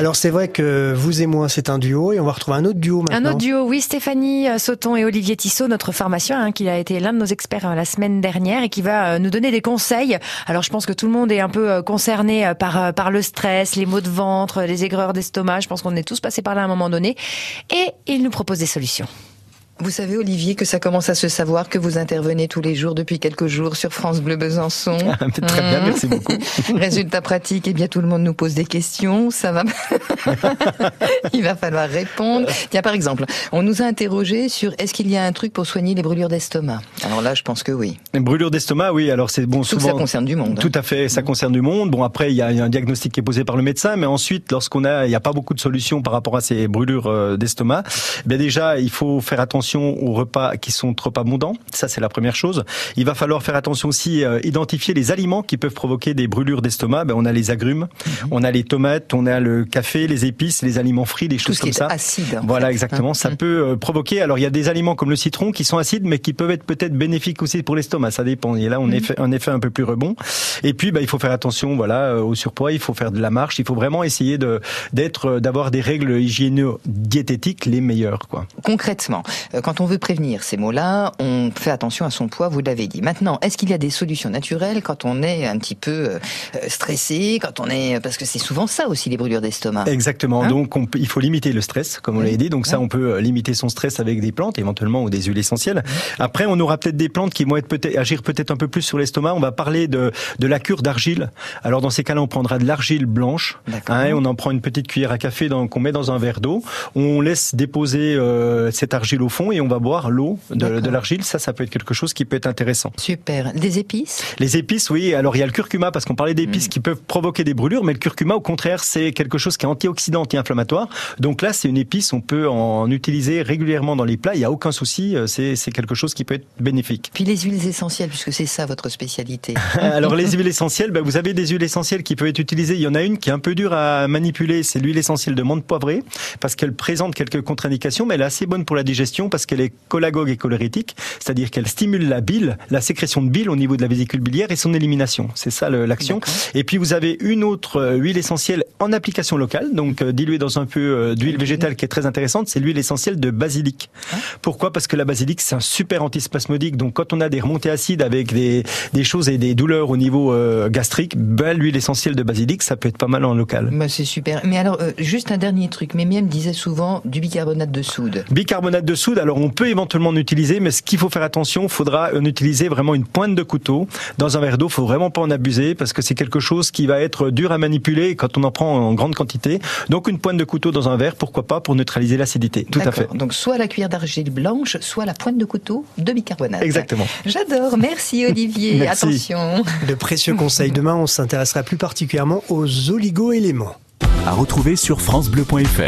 Alors c'est vrai que vous et moi, c'est un duo et on va retrouver un autre duo maintenant. Un autre duo, oui, Stéphanie euh, Sauton et Olivier Tissot, notre pharmacien, hein, qui a été l'un de nos experts euh, la semaine dernière et qui va euh, nous donner des conseils. Alors je pense que tout le monde est un peu concerné par, par le stress, les maux de ventre, les aigreurs d'estomac. Je pense qu'on est tous passés par là à un moment donné. Et il nous propose des solutions. Vous savez, Olivier, que ça commence à se savoir que vous intervenez tous les jours depuis quelques jours sur France Bleu Besançon. Très bien, merci beaucoup. Résultat pratique, eh bien, tout le monde nous pose des questions. Ça va. Il va falloir répondre. Tiens, par exemple, on nous a interrogé sur est-ce qu'il y a un truc pour soigner les brûlures d'estomac? Alors là, je pense que oui. Les brûlures d'estomac, oui. Alors c'est bon, souvent. ça concerne du monde. Hein. Tout à fait, ça concerne du monde. Bon, après, il y a un diagnostic qui est posé par le médecin, mais ensuite, lorsqu'on a, il n'y a pas beaucoup de solutions par rapport à ces brûlures euh, d'estomac, bien déjà, il faut faire attention aux repas qui sont trop abondants. Ça, c'est la première chose. Il va falloir faire attention aussi, euh, identifier les aliments qui peuvent provoquer des brûlures d'estomac. Ben, on a les agrumes, mhm. on a les tomates, on a le café, les épices, les aliments frits, des choses comme ça. acide. Voilà, exactement. Ça mhm. peut euh, provoquer. Alors, il y a des aliments comme le citron qui sont acides, mais qui peuvent être peut-être bénéfiques aussi pour l'estomac. Ça dépend. Et là, on est mhm. un effet un peu plus rebond. Et puis, ben, il faut faire attention, voilà, euh, au surpoids. Il faut faire de la marche. Il faut vraiment essayer de d'être, d'avoir des règles hygiéno-diététiques les meilleures, quoi. Concrètement, quand on veut prévenir ces mots-là, on fait attention à son poids, vous l'avez dit. Maintenant, est-ce qu'il y a des solutions naturelles quand on est un petit peu euh, stressé, quand on est parce que c'est souvent ça aussi les brûlures d'estomac. Exactement. Hein donc il faut limiter le stress, comme on l'a dit. Donc ça, on peut euh, limiter son stress avec des plantes, éventuellement ou des huiles essentielles. Après, on aura peut-être des plantes qui vont être peut-être agir peut-être un peu plus sur l'estomac. On va parler de de la cure d'argile. Alors dans ces cas-là, on prendra de l'argile blanche. Hein, on en prend une petite cuillère à café qu'on met dans un verre d'eau. On laisse déposer euh, cette argile au fond et on va boire l'eau de, l'argile, ça, ça peut être quelque chose qui peut être intéressant. Super. Des épices Les épices, oui. Alors il y a le curcuma parce qu'on parlait d'épices hmm. qui peuvent provoquer des brûlures, mais le curcuma, au contraire, c'est quelque chose qui est antioxydant, anti-inflammatoire. Donc là, c'est une épice, on peut en utiliser régulièrement dans les plats. Il n'y a aucun souci. Euh, c'est quelque chose qui peut être bénéfique. Puis les huiles essentielles, puisque c'est ça votre spécialité. Alors les huiles essentielles, ben, vous avez des huiles essentielles qui peuvent être utilisées. Il y en a une qui est un peu dure à manipuler, c'est l'huile essentielle de menthe poivrée, parce qu'elle présente quelques contre-indications, mais elle est assez bonne pour la digestion parce qu'elle est cholagogue et cholérétique, c'est-à-dire qu'elle stimule la bile, la sécrétion de bile au niveau de la vésicule biliaire et son élimination. C'est ça l'action. Et puis vous avez une autre euh, huile essentielle en application locale, donc euh, diluée dans un peu euh, d'huile végétale qui est très intéressante, c'est l'huile essentielle de basilic. Ah. Pourquoi? Parce que la basilic c'est un super antispasmodique, donc quand on a des remontées acides avec des, des choses et des douleurs au niveau gastrique, ben, l'huile essentielle de basilic ça peut être pas mal en local. Ben, c'est super. Mais alors juste un dernier truc, Mémie me disait souvent du bicarbonate de soude. Bicarbonate de soude, alors on peut éventuellement utiliser, mais ce qu'il faut faire attention, il faudra en utiliser vraiment une pointe de couteau dans un verre d'eau. Faut vraiment pas en abuser parce que c'est quelque chose qui va être dur à manipuler quand on en prend en grande quantité. Donc une pointe de couteau dans un verre, pourquoi pas, pour neutraliser l'acidité. Tout à fait. Donc soit la cuillère d'argile blanche, soit la pointe de couteau de bicarbonate. Exactement. J'adore. Merci Olivier. Merci. Attention. De précieux conseils. Demain, on s'intéressera plus particulièrement aux oligo-éléments. À retrouver sur francebleu.fr.